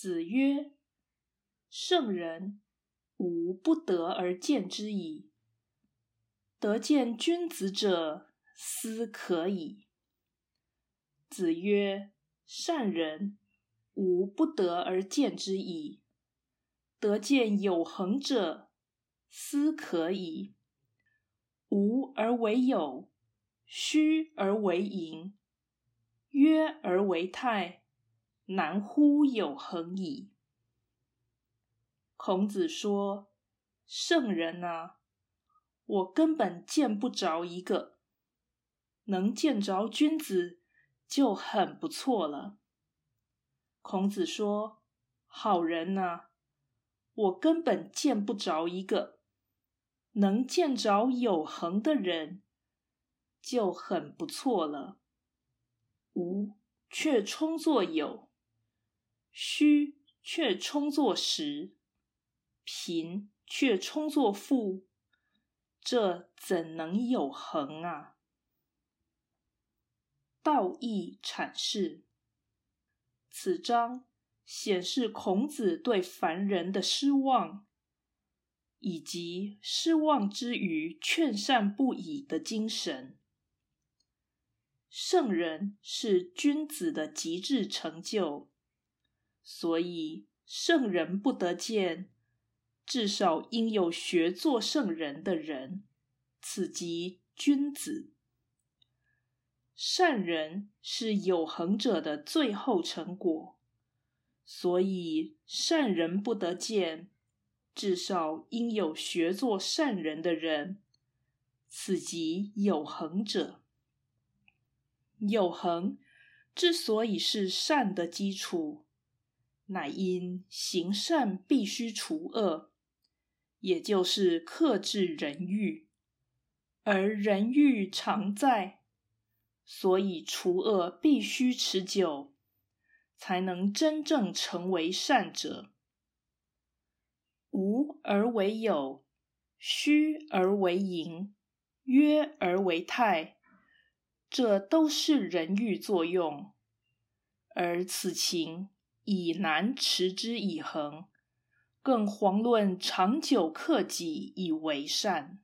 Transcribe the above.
子曰：“圣人，吾不得而见之矣。得见君子者，斯可矣。”子曰：“善人，吾不得而见之矣。得见有恒者，斯可矣。无而为有，虚而为盈，约而为泰。”难乎有恒矣。孔子说：“圣人啊，我根本见不着一个，能见着君子就很不错了。”孔子说：“好人呐，我根本见不着一个，能见着有恒的人就很不错了。无却充作有。”虚却充作实，贫却充作富，这怎能有恒啊？道义阐释，此章显示孔子对凡人的失望，以及失望之余劝善不已的精神。圣人是君子的极致成就。所以，圣人不得见，至少应有学做圣人的人，此即君子。善人是有恒者的最后成果，所以善人不得见，至少应有学做善人的人，此即有恒者。有恒之所以是善的基础。乃因行善必须除恶，也就是克制人欲，而人欲常在，所以除恶必须持久，才能真正成为善者。无而为有，虚而为盈，约而为泰，这都是人欲作用，而此情。以难持之以恒，更遑论长久克己以为善。